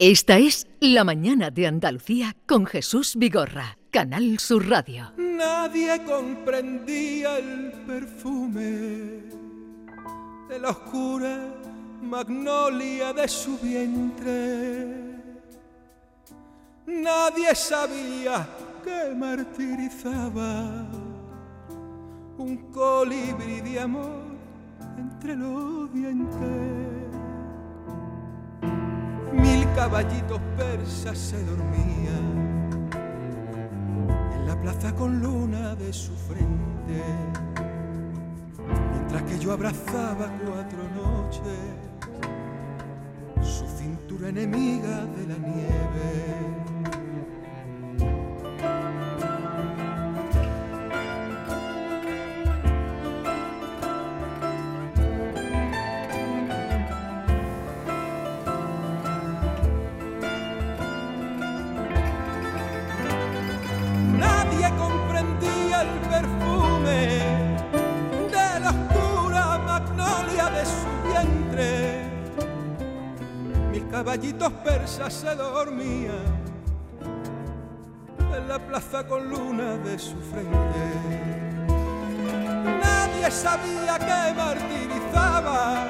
Esta es La Mañana de Andalucía con Jesús Vigorra, Canal Sur Radio. Nadie comprendía el perfume de la oscura magnolia de su vientre. Nadie sabía que martirizaba un colibrí de amor entre los dientes. Mil caballitos persas se dormían en la plaza con luna de su frente, mientras que yo abrazaba cuatro noches su cintura enemiga de la nieve. Caballitos persas se dormían en la plaza con luna de su frente. Nadie sabía que martirizaba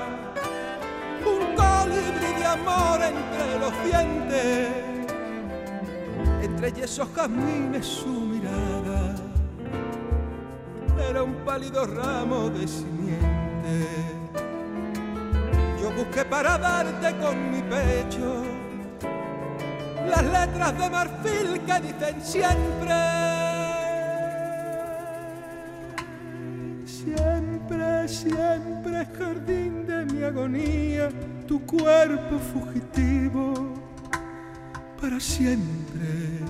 un colibrí de amor entre los dientes entre yesos jazmines su mirada era un pálido ramo de simiente. Busqué para darte con mi pecho las letras de marfil que dicen siempre, siempre, siempre jardín de mi agonía, tu cuerpo fugitivo para siempre.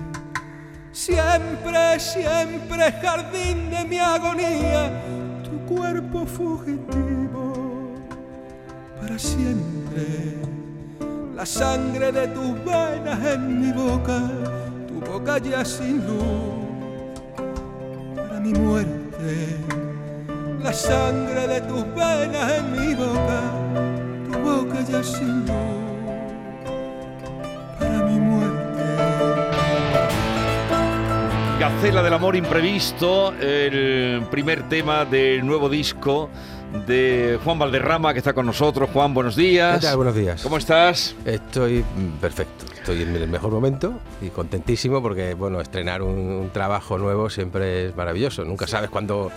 Siempre, siempre jardín de mi agonía, tu cuerpo fugitivo siempre. La sangre de tus venas en mi boca, tu boca ya sin luz para mi muerte. La sangre de tus venas en mi boca, tu boca ya sin luz. Gacela del Amor Imprevisto, el primer tema del nuevo disco de Juan Valderrama que está con nosotros. Juan, buenos días. ¿Qué tal? Buenos días. ¿Cómo estás? Estoy mm, perfecto, estoy en el mejor momento y contentísimo porque, bueno, estrenar un, un trabajo nuevo siempre es maravilloso. Nunca sabes cuándo,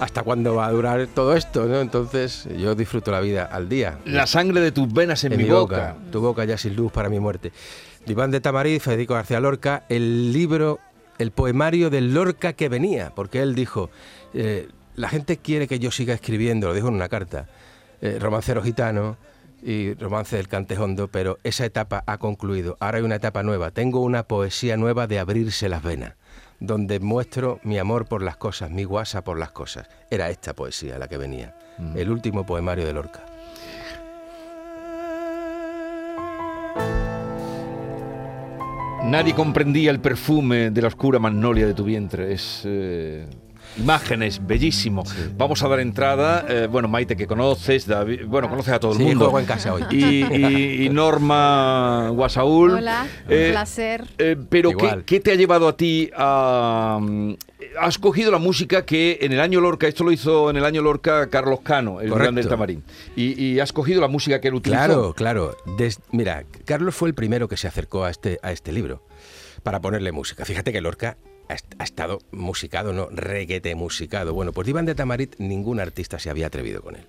hasta cuándo va a durar todo esto, ¿no? Entonces yo disfruto la vida al día. La sangre de tus venas en, mi boca. Tu boca ya sin luz para mi muerte. Iván de Tamariz, Federico García Lorca, el libro, el poemario del Lorca que venía, porque él dijo, eh, la gente quiere que yo siga escribiendo, lo dijo en una carta, eh, romancero gitano y romance del cantejondo, pero esa etapa ha concluido, ahora hay una etapa nueva, tengo una poesía nueva de abrirse las venas, donde muestro mi amor por las cosas, mi guasa por las cosas. Era esta poesía la que venía, el último poemario de Lorca. Nadie comprendía el perfume de la oscura magnolia de tu vientre. Es. eh, Imágenes, bellísimo. Vamos a dar entrada. eh, bueno, Maite, que conoces, David, bueno, conoces a todo el Sí, mundo. juego en casa hoy. Y, y- y Norma Guasaúl. Hola, Eh, un placer. Eh, pero ¿qué, te ha llevado a ti a... mm, Has cogido la música que en el año Lorca, esto lo hizo en el año Lorca Carlos Cano, el Correcto. gran del Tamarín, y, y has cogido la música que él utilizó. Claro, claro. Des- mira, Carlos fue el primero que se acercó a este, a este libro para ponerle música. Fíjate que Lorca ha, est- ha estado musicado, no reguete musicado. Bueno, pues de Iván de Tamarit ningún artista se había atrevido con él.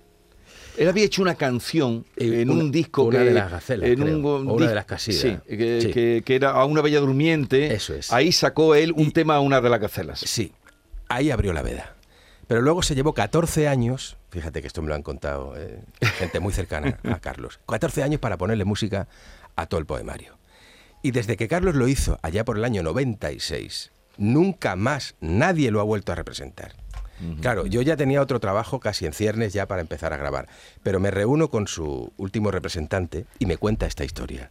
Él había hecho una canción Eh, en una- un disco una que... de las gacelas, en creo, un, una de las casidas. Sí, que, Sí. que- que era a una bella durmiente. Eso es. Ahí sacó él un Y- tema a una de las gacelas. Sí, ahí abrió la veda. Pero luego se llevó 14 años, fíjate que esto me lo han contado eh, gente muy cercana a Carlos, 14 años para ponerle música a todo el poemario. Y desde que Carlos lo hizo allá por el año 96, nunca más nadie lo ha vuelto a representar. Claro, yo ya tenía otro trabajo casi en ciernes ya para empezar a grabar, pero me reúno con su último representante y me cuenta esta historia.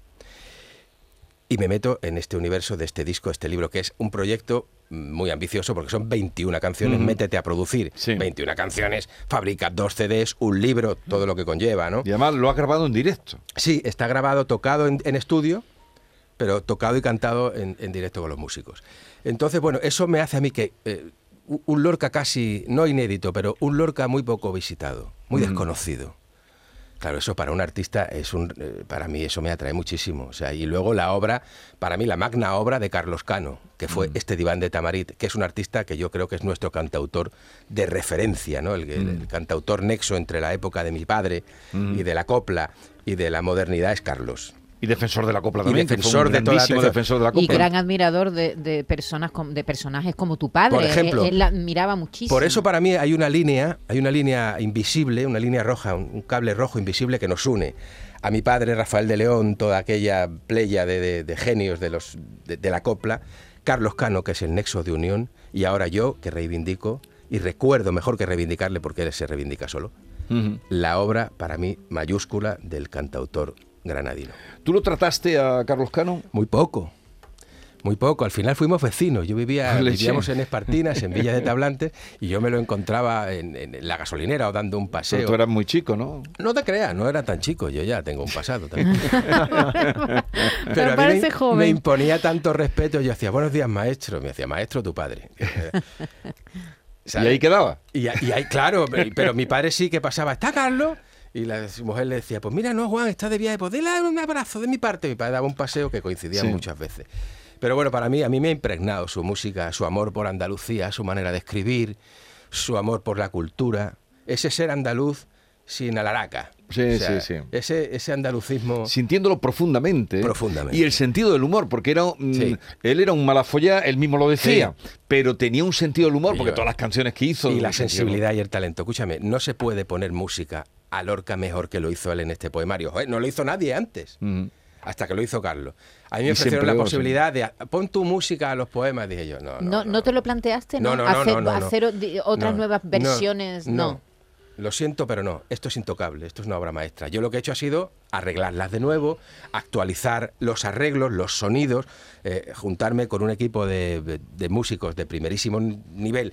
Y me meto en este universo de este disco, este libro, que es un proyecto muy ambicioso porque son 21 canciones, métete a producir. Sí. 21 canciones, fabrica dos CDs, un libro, todo lo que conlleva, ¿no? Y además lo has grabado en directo. Sí, está grabado, tocado en, en estudio, pero tocado y cantado en, en directo con los músicos. Entonces, bueno, eso me hace a mí que eh, un Lorca casi, no inédito, pero un Lorca muy poco visitado, muy desconocido. Claro, eso para un artista es un, eh, para mí eso me atrae muchísimo. O sea, y luego la obra, para mí la magna obra de Carlos Cano, que fue este diván de Tamarit, que es un artista que yo creo que es nuestro cantautor de referencia, ¿no? El, el cantautor nexo entre la época de mi padre y de la copla y de la modernidad es Carlos. Y defensor de la copla Y también. que fue defensor un de toda la defensor de la Y gran admirador de, de personas de personajes como tu padre. Por ejemplo, él, él la admiraba muchísimo. Por eso para mí hay una línea, hay una línea invisible, una línea roja, un, un cable rojo invisible que nos une. A mi padre Rafael de León, toda aquella playa de, de- de genios de, los, de, la copla, Carlos Cano, que es el nexo de unión, y ahora yo, que reivindico, y recuerdo mejor que reivindicarle porque él se reivindica solo, la obra para mí mayúscula del cantautor granadino. ¿Tú lo trataste a Carlos Cano? Muy poco. Muy poco. Al final fuimos vecinos. Yo vivía, Leche. vivíamos en Espartinas, en Villa de Tablantes, y yo me lo encontraba en, en la gasolinera o dando un Pero paseo. tú eras muy chico, ¿no? No te creas, no era tan chico. Yo ya tengo un pasado también. Pero a mí parece me, joven. me imponía tanto respeto. Yo hacía, buenos días, maestro. Me decía, maestro, tu padre. Y ahí quedaba. Y, ahí, claro, pero- pero mi padre sí que pasaba, ¿está Carlos? Y la mujer le decía, pues mira, no, Juan, está de viaje, pues dile un abrazo de mi parte. Mi padre daba un paseo que coincidía Sí. muchas veces. Pero bueno, para mí, a mí me ha impregnado su música, su amor por Andalucía, su manera de escribir, su amor por la cultura, ese ser andaluz sin alaraca. Sí, sí, sí. Ese, ese andalucismo... Sintiéndolo profundamente. Profundamente. Y el sentido del humor, porque era, Sí. él era un malafolla, él mismo lo decía, pero tenía un sentido del humor, porque todas las canciones que hizo. y la sensibilidad y el talento. Escúchame, no se puede poner música a Lorca mejor que lo hizo él en este poemario. Joder, no lo hizo nadie antes. hasta que lo hizo Carlos. A mí me ofrecieron la posibilidad de pon tu música a los poemas, dije yo, no, no. No, no, te lo planteaste, ¿no? No, hacer otras No, nuevas no, versiones, no. Lo siento, pero no. Esto es intocable. Esto es una obra maestra. Yo lo que he hecho ha sido arreglarlas de nuevo, actualizar los arreglos, los sonidos, eh, juntarme con un equipo de, de- de músicos de primerísimo nivel,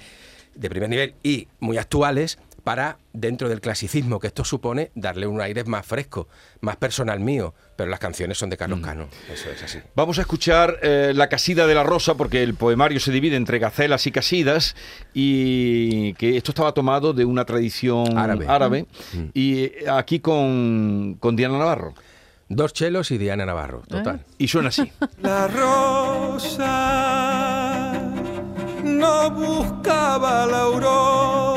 de primer nivel y muy actuales para, dentro del clasicismo que esto supone, darle un aire más fresco, más personal mío. Pero las canciones son de Carlos Mm. Cano. Eso es así. Vamos a escuchar eh, La Casida de la Rosa, porque el poemario se divide entre gacelas y casidas, y que esto estaba tomado de una tradición Árabe. Mm. y eh, aquí con, con Diana Navarro. Dos chelos y Diana Navarro, total. Y suena así. La rosa no buscaba la aurora,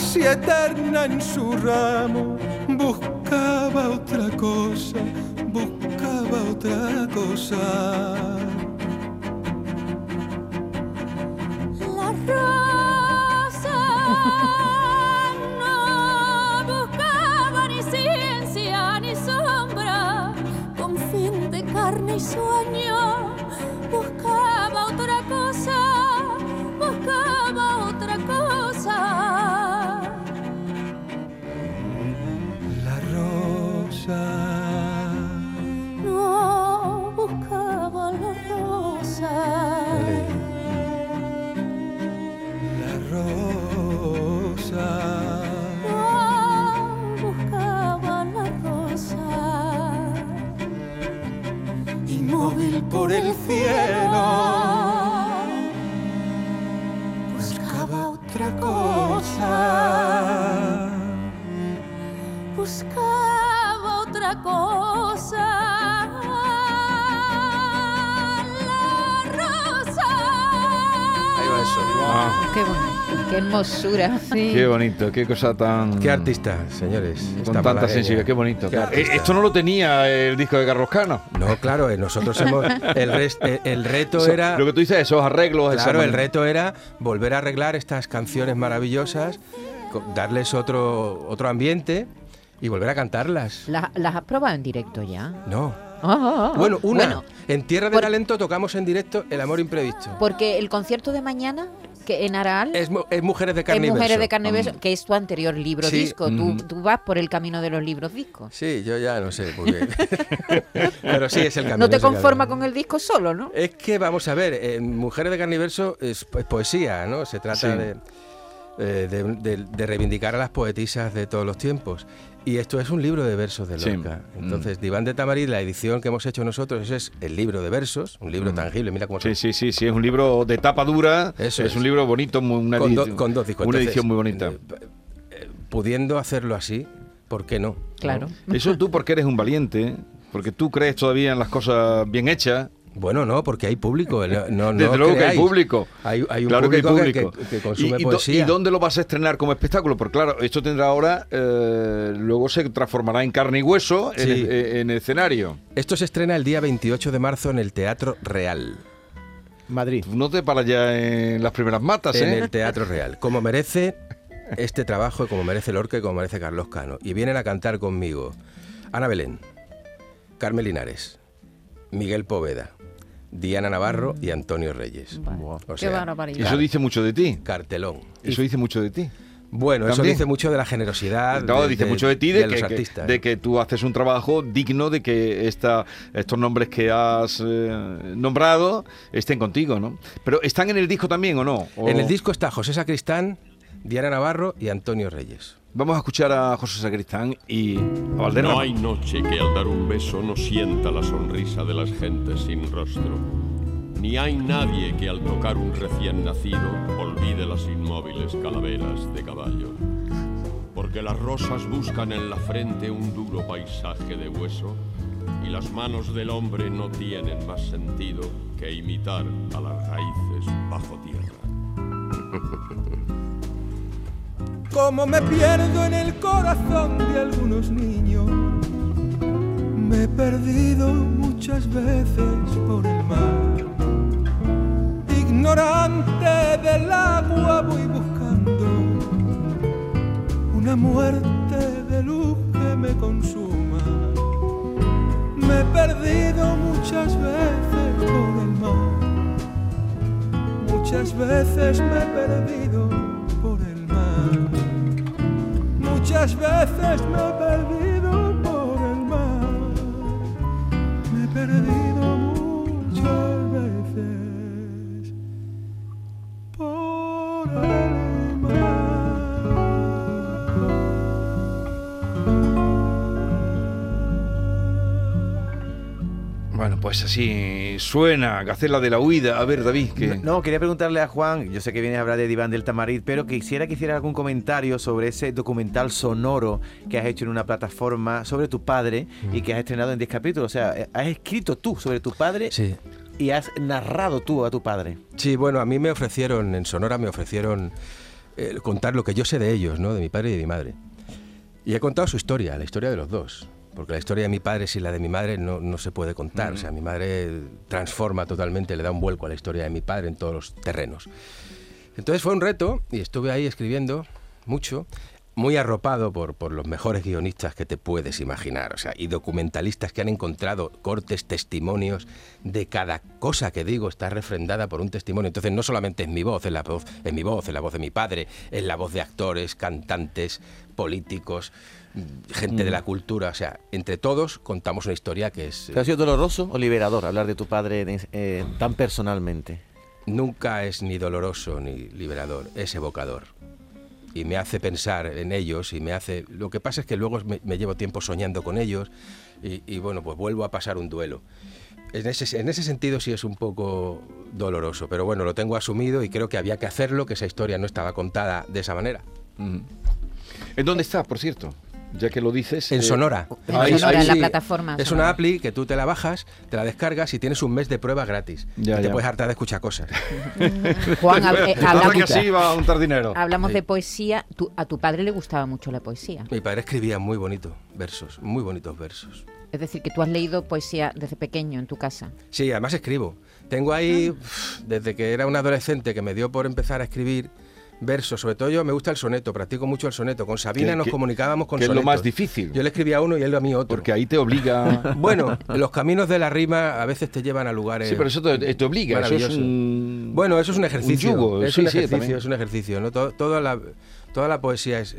casi eterna en su ramo, buscaba otra cosa, buscaba otra cosa. La rosa no buscaba ni ciencia ni sombra, con fin de carne y sueño, Qué bonito, qué hermosura. Sí. Qué bonito, qué cosa tan... Qué artista, señores. Con tanta malagueña. sensibilidad, qué bonito. Qué Eh, esto no lo tenía el disco de Carlos Cano. No, claro, eh, nosotros hemos. El, eh, el reto Eso- era. Lo que tú dices, esos arreglos, esa Claro, el manera. reto era volver a arreglar estas canciones maravillosas, darles otro, otro ambiente y volver a cantarlas. ¿Las, las has probado en directo ya? No. Ah, ah, ah. Bueno, una. Bueno, en Tierra de por- Talento tocamos en directo El Amor Imprevisto. porque el concierto de mañana, que en Araal, Es, mu- es Mujeres de es Carne y Mujeres de Carne y Beso, que es tu anterior libro Sí. disco. Tú, Mm. tú vas por el camino de los libros discos. Sí, yo ya no sé muy bien. Pero sí, es el camino. No te es conforma con el disco solo, ¿no? Es que, vamos a ver, en Mujeres de Carniverso es, es poesía, ¿no? Se trata Sí. de, eh, de, de- de reivindicar a las poetisas de todos los tiempos. Y esto es un libro de versos de Sí. Lorca. Mm. Entonces, Diván de Tamarit, la edición que hemos hecho nosotros, ese es el libro de versos, un libro tangible, mira cómo Mm. Sí, sí, sí, sí, es un libro de tapa dura, Eso es, es. un libro bonito, muy- una, con, do- edición- con dos discos. una Entonces, edición muy bonita. eh, eh, pudiendo hacerlo así, ¿por qué no? Claro. Eso tú porque eres un valiente, porque tú crees todavía en las cosas bien hechas. Bueno, no, porque hay público. No, no, no Desde luego que hay público. Hay, hay un claro que hay público que- público. que, que consume ¿Y, y do- poesía. ¿Y dónde lo vas a estrenar como espectáculo? Porque claro, esto tendrá ahora, eh, luego se transformará en carne y hueso en, Sí. eh, en escenario. Esto se estrena el día 28 de marzo en el Teatro Real. Madrid. No te paras ya en las primeras matas, En ¿eh? el Teatro Real. Como merece este trabajo, y como merece Lorca y como merece Carlos Cano. Y vienen a cantar conmigo Ana Belén, Carmen Linares, Miguel Poveda, Diana Navarro y Antonio Reyes. O Qué sea, barbaridad. Eso dice mucho de ti. cartelón. Eso dice mucho de ti. Bueno, eso dice mucho de la generosidad. No, de- dice de- mucho de ti, de, los que, que- artistas. de que tú haces un trabajo digno de que esta, estos nombres que has eh, nombrado estén contigo, ¿no? Pero ¿están en el disco también o no? ¿O- En el disco está José Sacristán, Diana Navarro y Antonio Reyes. Vamos a escuchar a José Sacristán y a Valderrama. No hay noche que al dar un beso no sienta la sonrisa de las gentes sin rostro. Ni hay nadie que al tocar un recién nacido olvide las inmóviles calaveras de caballo. Porque las rosas buscan en la frente un duro paisaje de hueso y las manos del hombre no tienen más sentido que imitar a las raíces bajo tierra. como me pierdo en el corazón de algunos niños. Me he perdido muchas veces por el mar. Ignorante del agua voy buscando una muerte de luz que me consuma. Me he perdido muchas veces por el mar. Muchas veces me he perdido Muchas veces me he perdido por el mar. Me he perdido muchas veces por el pues así suena, Gacela de la Huida. A ver, David. No, quería preguntarle a Juan, yo sé que vienes a hablar de Diván del Tamarit, pero quisiera que hiciera algún comentario sobre ese documental sonoro que has hecho en una plataforma sobre tu padre y que has estrenado en 10 capítulos. O sea, eh, has escrito tú sobre tu padre Sí. y has narrado tú a tu padre. Sí, bueno, a mí me ofrecieron, en Sonora me ofrecieron eh, contar lo que yo sé de ellos, ¿no? De mi padre y de mi madre. Y he contado su historia, la historia de los dos. Porque la historia de mi padre sin la de mi madre no, no se puede contar. O sea, mi madre transforma totalmente, le da un vuelco a la historia de mi padre en todos los terrenos. Entonces fue un reto y estuve ahí escribiendo mucho, muy arropado por, por los mejores guionistas que te puedes imaginar, o sea, y documentalistas que han encontrado cortes, testimonios de cada cosa que digo está refrendada por un testimonio. Entonces no solamente es mi voz, es la voz, es mi voz, es la voz de mi padre, es la voz de actores, cantantes, políticos, mm, gente de la cultura, o sea, entre todos contamos una historia que es ¿Te ha sido doloroso o liberador hablar de tu padre eh, tan personalmente? nunca es ni doloroso ni liberador, es evocador. Y me hace pensar en ellos y me hace... Lo que pasa es que luego me, me llevo tiempo soñando con ellos y, y, bueno, pues vuelvo a pasar un duelo. En ese, en ese sentido sí es un poco doloroso, pero bueno, lo tengo asumido y creo que había que hacerlo, que esa historia no estaba contada de esa manera. Mm. ¿En dónde está, por cierto? Ya que lo dices. En eh, Sonora. En Ahí- Sonora, ahí en la sí. plataforma. Es Sonora. una appli que tú te la bajas, te la descargas y tienes un mes de prueba gratis. Ya, y te puedes hartar de escuchar cosas. Juan, hab- eh, que hablamos, así va a untar dinero. hablamos Sí. de poesía. Tu- a tu padre le gustaba mucho la poesía. Mi padre escribía muy bonito versos, muy bonitos versos. Es decir, que tú has leído poesía desde pequeño en tu casa. Sí, además escribo. Tengo ahí, uf, desde que era un adolescente que me dio por empezar a escribir versos, sobre todo yo me gusta el soneto, practico mucho el soneto. Con Sabina nos comunicábamos con que es lo más difícil. Yo le escribía a uno y él a mí otro. Porque ahí te obliga. Bueno, los caminos de la rima a veces te llevan a lugares. Sí, pero eso te, te obliga. Eso es un. Bueno, eso es un ejercicio. yugo, es sí, un ejercicio, es un ejercicio. ¿no? Todo- toda, la, toda la poesía es,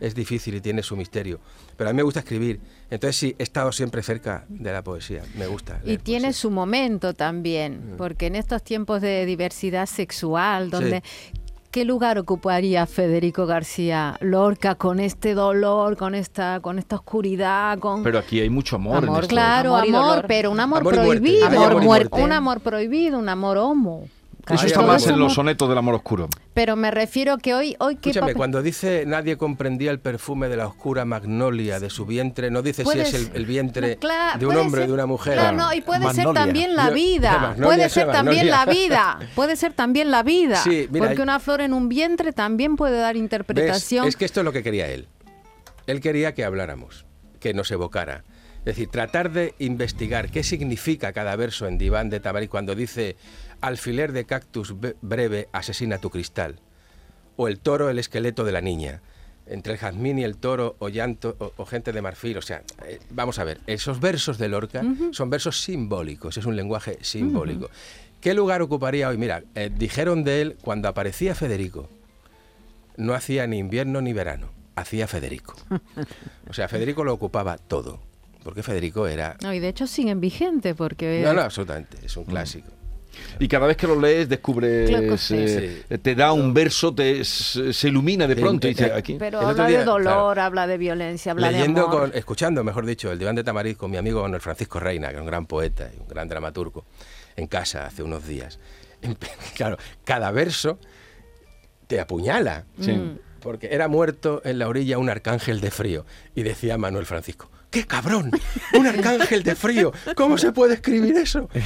es difícil y tiene su misterio. Pero a mí me gusta escribir. Entonces sí, he estado siempre cerca de la poesía. Me gusta. Y tiene poesía. su momento también, porque en estos tiempos de diversidad sexual, donde ¿Qué lugar ocuparía Federico García Lorca con este dolor, con esta, con esta oscuridad, con Pero aquí hay mucho amor. en Amor, esto. claro, Amor pero un amor, muerte. prohibido, y amor muerte. un amor prohibido, un amor homo. Eso está más en los sonetos del amor oscuro. Pero me refiero que hoy, hoy qué Escúchame, papel- cuando dice nadie comprendía el perfume de la oscura magnolia de su vientre, no dice si es el, vientre No, claro, de un hombre o de una mujer. No, no, y puede ser también la vida. Puede ser también la vida. Puede ser también la vida. Sí, mira, porque una flor en un vientre también puede dar ¿Ves? interpretación. Es que esto es lo que quería él. Él quería que habláramos, que nos evocara. Es decir, tratar de investigar qué significa cada verso en Diván de Tamarí cuando dice alfiler de cactus breve asesina tu cristal. O el toro, el esqueleto de la niña. Entre el jazmín y el toro o llanto o, o gente de marfil. O sea, eh, vamos a ver, esos versos de Lorca son versos simbólicos, es un lenguaje simbólico. ¿Qué lugar ocuparía hoy? Mira, eh, dijeron de él cuando aparecía Federico, no hacía ni invierno ni verano, hacía Federico. O sea, Federico lo ocupaba todo, porque Federico era... No, y de hecho siguen vigentes porque... No, no, absolutamente, es un clásico. Y cada vez que lo lees descubres, Claro que sí. eh, te da un verso, te, se ilumina de Sí, pronto y eh, dice eh, aquí. Pero habla día, de dolor, claro. habla de violencia, habla Leyendo, de amor. con, escuchando, mejor dicho, el Diván de Tamariz con mi amigo Manuel Francisco Reina, que es un gran poeta y un gran dramaturgo, en casa hace unos días. Claro, cada verso te apuñala. Sí. Porque era muerto en la orilla un arcángel de frío. Y decía Manuel Francisco, ¡qué cabrón! ¡Un arcángel de frío! ¿Cómo se puede escribir eso?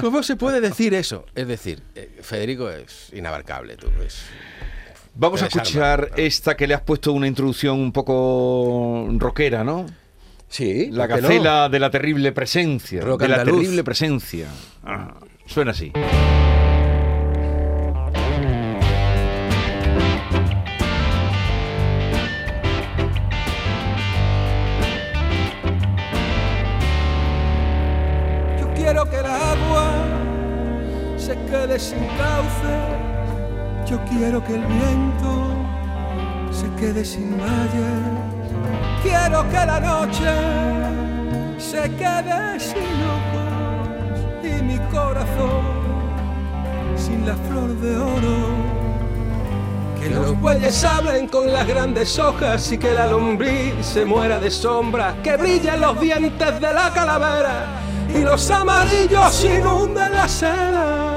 ¿Cómo se puede decir eso? Es decir, eh, Federico es inabarcable. Tú, es- Vamos a escuchar ¿no? esta que le has puesto una introducción un poco rockera, ¿no? Sí, La gacela de la terrible presencia. Rock de la terrible presencia. Ah, suena así. Yo quiero que el viento se quede sin valles. Quiero que la noche se quede sin ojos y mi corazón sin la flor de oro. Que los bueyes hablen con las grandes hojas y que la lombriz se muera de sombra. Que brillen los dientes de la calavera y los amarillos inunden la seda.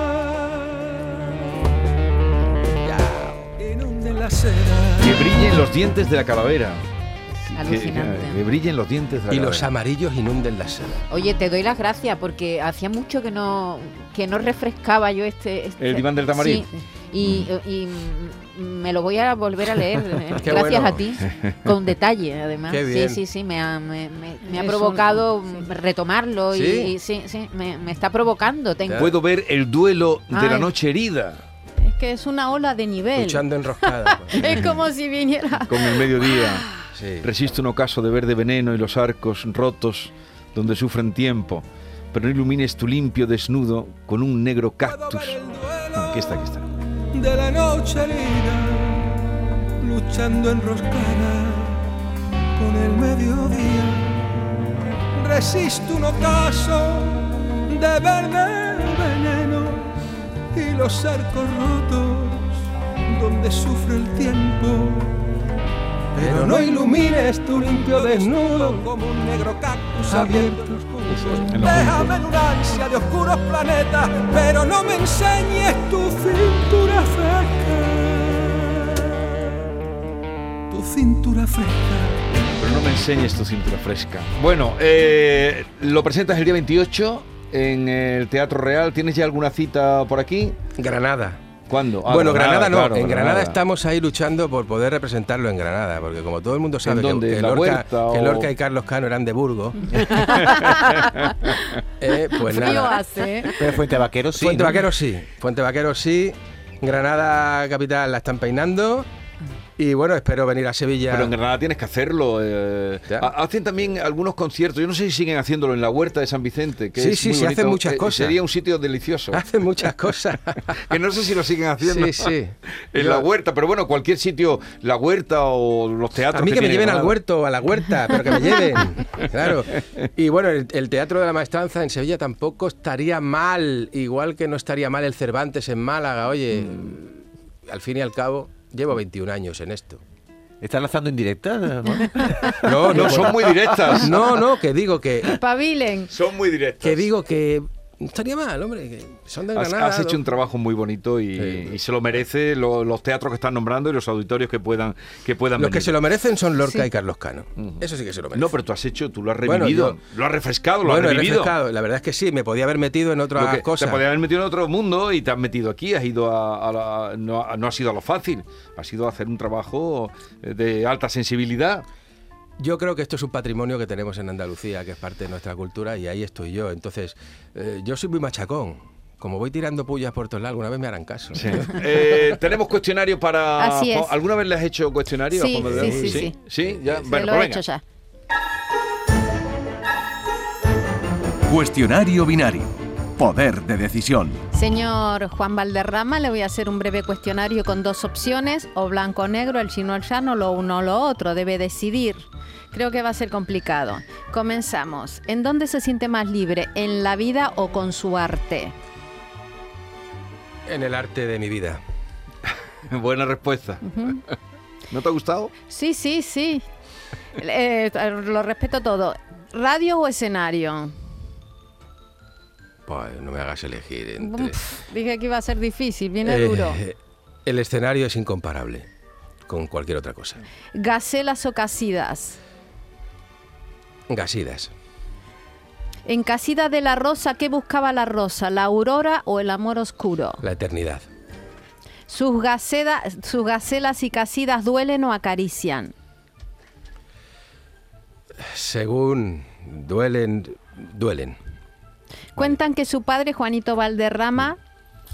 Que brillen los dientes de la calavera. Que- Alucinante. Que, que brillen los dientes de la Y los amarillos inunden la seda. Oye, te doy las gracias porque hacía mucho que no que no refrescaba yo este... este- El diván del tamarín. Sí, y, y, mm, me lo voy a volver a leer, eh, gracias bueno. a ti, con detalle además. Qué bien. Sí, sí, sí, me ha, me, me- me ha provocado un- mm, retomarlo y- ¿Sí? y, sí, sí, me, me está provocando. Tengo, Puedo ver el duelo de la Ay. noche herida que es una ola de nivel. Luchando enroscada. pues. Es como si viniera... con el mediodía. Sí. Resiste un ocaso de verde veneno y los arcos rotos donde sufren tiempo. Pero no ilumines tu limpio desnudo con un negro cactus. Aquí está, aquí está. de la noche herida, luchando enroscada con el mediodía. Resiste un ocaso de verde veneno y los arcos rotos donde sufre el tiempo. Pero no ilumines tu limpio desnudo como un negro cactus abierto. Déjame en una ansia de oscuros planetas, pero no me enseñes tu cintura fresca. Tu cintura fresca. Pero no me enseñes tu cintura fresca. Bueno, eh, lo presentas el día 28 en el Teatro Real. ¿Tienes ya alguna cita por aquí? Granada. ¿Cuándo? Ah, bueno, Granada, no. claro, en Granada. estamos ahí luchando por poder representarlo en Granada, porque como todo el mundo sabe que- que, ¿En la Lorca, Huerta que o- Lorca y Carlos Cano eran de Burgos, eh, pues Frío nada. hace. ¿eh? Pero Fuente Vaquero sí. Fuente ¿no? Vaquero sí, Fuente Vaquero sí, Granada capital la están peinando y bueno, espero venir a Sevilla. Pero en Granada tienes que hacerlo. eh. Hacen también algunos conciertos. Yo no sé si siguen haciéndolo en la huerta de San Vicente. Que Sí, es sí, hacen muchas que cosas. Sería un sitio delicioso. Hacen muchas cosas. que no sé si lo siguen haciendo Sí, sí. en Yo- la huerta, pero bueno, cualquier sitio, la huerta o los teatros. A mí que me lleven al huerto, a la huerta, pero que me lleven. Claro. Y bueno, el, el Teatro de la Maestranza en Sevilla tampoco estaría mal, igual que no estaría mal el Cervantes en Málaga, oye. al fin y al cabo, llevo 21 años en esto. ¿Estás lanzando indirecta? Juan? No, No, son muy directas. No, no, que digo que, Pabilen. Son muy directas. que digo que no estaría mal, hombre, que son de Has, Granada. has hecho ¿no? un trabajo muy bonito y, Sí. y se lo merece lo- los teatros que están nombrando y los auditorios que puedan que puedan Los que se lo merecen son Lorca Sí. y Carlos Cano. Eso sí que se lo merecen. No, pero tú has hecho, tú lo has Bueno, revivido, yo- lo has refrescado, lo bueno, has revivido. refrescado. La verdad es que sí, me podía haber metido en otra cosa. Te podías haber metido en otro mundo y te has metido aquí, has ido a, a la- no, ha- no has ido a lo fácil, has ido a hacer un trabajo eh, de alta sensibilidad. Yo creo que esto es un patrimonio que tenemos en Andalucía, que es parte de nuestra cultura, y ahí estoy yo. Entonces, eh, yo soy muy machacón. Como voy tirando pullas por todos lados, alguna vez me harán caso. Eh, tenemos cuestionario para. Así es. ¿Alguna vez le has hecho cuestionario? a Sí, sí, sí, sí. sí. ya. Se bueno, lo pues he venga. hecho ya. Cuestionario binario. Poder de decisión. Señor Juan Valderrama, le voy a hacer un breve cuestionario con dos opciones, o blanco o negro, el chino o el llano, lo uno o lo otro, debe decidir. Creo que va a ser complicado. Comenzamos. ¿En dónde se siente más libre? ¿En la vida o con su arte? En el arte de mi vida. Buena respuesta. ¿No te ha gustado? Sí, sí, sí. Eh, lo respeto todo. ¿Radio o escenario? Pues no me hagas elegir entre... Dije que iba a ser difícil, viene Eh, duro. el escenario es incomparable con cualquier otra cosa. ¿Gacelas o casidas? Gasidas. En Casida de la Rosa, ¿qué buscaba la rosa? ¿La aurora o el amor oscuro? La eternidad. ¿Sus, gaceda- sus gacelas y casidas duelen o acarician? Según duelen, duelen. Cuentan que su padre, Juanito Valderrama,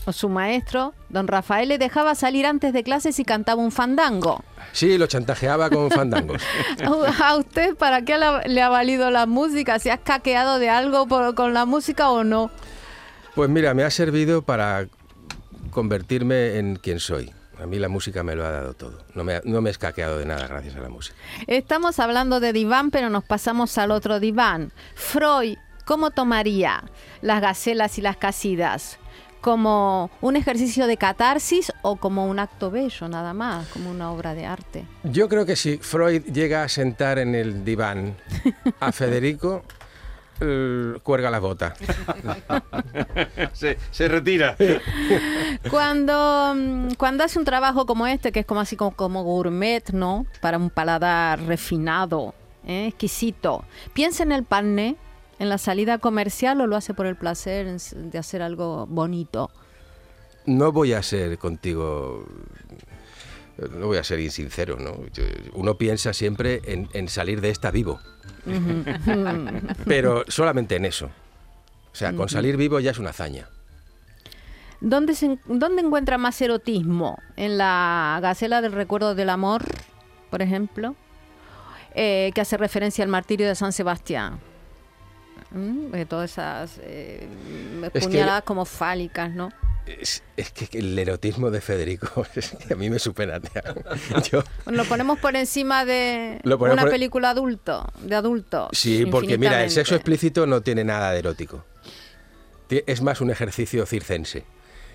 o su maestro, don Rafael, le dejaba salir antes de clases y cantaba un fandango. Sí, lo chantajeaba con fandangos. ¿A usted para qué le ha valido la música? ¿Se has caqueado de algo por- con la música o no? Pues mira, me ha servido para convertirme en quien soy. A mí la música me lo ha dado todo. No me, ha- no me he escaqueado de nada gracias a la música. Estamos hablando de diván, pero nos pasamos al otro diván. Freud, ¿cómo tomaría las gacelas y las casidas? ¿Como un ejercicio de catarsis o como un acto bello nada más, como una obra de arte? Yo creo que si Freud llega a sentar en el diván a Federico, cuelga la bota. se, se retira. Cuando, mm, cuando hace un trabajo como este, que es como así como, como gourmet, ¿no? Para un paladar refinado, ¿eh? exquisito, ¿piensa en el pané, en la salida comercial o lo hace por el placer de hacer algo bonito? No voy a ser contigo, no voy a ser insincero, ¿no? Uno piensa siempre en, en salir de esta vivo, pero solamente en eso. O sea, con salir vivo ya es una hazaña. ¿Dónde, se en- ¿Dónde encuentra más erotismo? ¿En la Gacela del Recuerdo del Amor, por ejemplo? Eh, que hace referencia al martirio de San Sebastián. Mm, de todas esas eh, puñaladas como fálicas, ¿no? Es, es que el erotismo de Federico es que a mí me supera. Yo, Lo ponemos por encima de una por- película adulto, de adultos. sí, porque mira, el sexo explícito no tiene nada de erótico. Ti- Es más un ejercicio circense.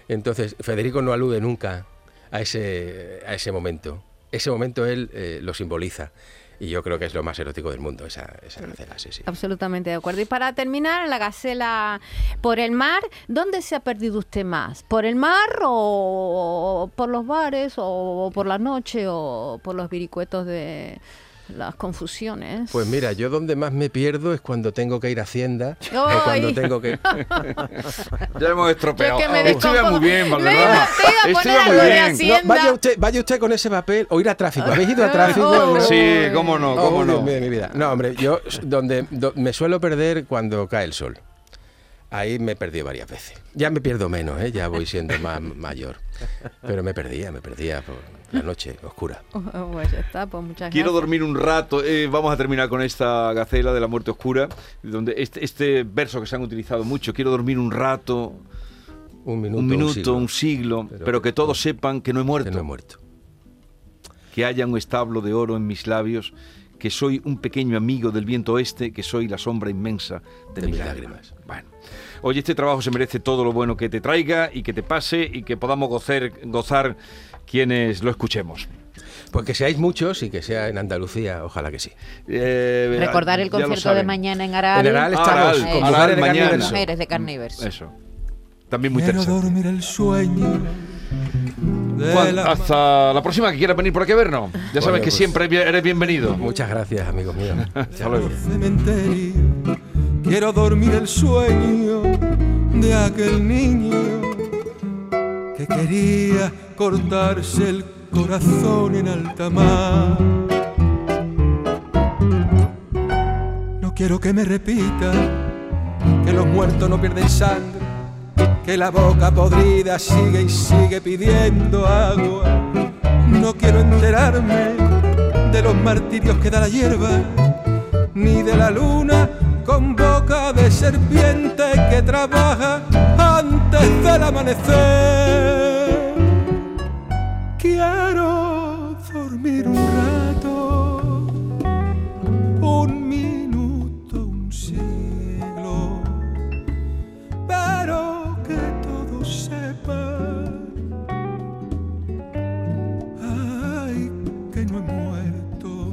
Entonces, Federico no alude nunca a ese, a ese momento. Ese momento él eh, lo simboliza. Y yo creo que es lo más erótico del mundo, esa, esa gacela, sí, sí. Absolutamente de acuerdo. Y para terminar, la gacela por el mar, ¿dónde se ha perdido usted más? ¿Por el mar o por los bares o por la noche o por los viricuetos de las confusiones? Pues mira, yo donde más me pierdo es cuando tengo que ir a Hacienda o ¡Ay! cuando tengo que... Ya hemos estropeado. Yo que me Esto iba descompongo. muy bien, Valderrama. muy bien. No, vaya, usted, vaya usted con ese papel o ir a tráfico. ¿Habéis ido a tráfico? Oh. Sí, cómo no, cómo Oh, Dios no. mío de mi vida. No, hombre, yo donde, do- me suelo perder cuando cae el sol. Ahí me he perdido varias veces. Ya me pierdo menos, ¿eh? ya voy siendo más mayor. Pero me perdía, me perdía por la noche oscura. Oh, pues ya está, pues muchas Quiero gracias. dormir un rato. eh, vamos a terminar con esta gacela de la muerte oscura, donde este, este verso que se han utilizado mucho. Quiero dormir un rato, Un minuto, un minuto, siglo, un siglo, pero, Pero- que todos sepan que no he muerto, que no he muerto. que haya un establo de oro en mis labios, que soy un pequeño amigo del viento oeste, que soy la sombra inmensa de, mis lágrimas. Bueno. Oye, este trabajo se merece todo lo bueno que te traiga y que te pase y que podamos gozar, gozar quienes lo escuchemos. Pues que seáis muchos y que sea en Andalucía, ojalá que sí. Eh, Recordar el concierto de mañana en Aral. En Aral estamos Aral, con Aral, mujeres de mañana. Mujeres de verso. Eso. También muy Quiero interesante. dormir el sueño de Juan, la hasta la próxima que quieras venir por aquí a vernos. Ya sabes Bueno, que pues- siempre eres bienvenido. Muchas gracias, amigos míos. Hasta luego. Quiero dormir el sueño de aquel niño que quería cortarse el corazón en alta mar. No quiero que me repita que los muertos no pierden sangre, que la boca podrida sigue y sigue pidiendo agua. No quiero enterarme de los martirios que da la hierba, ni de la luna con boca de serpiente que trabaja antes del amanecer. Quiero dormir un rato,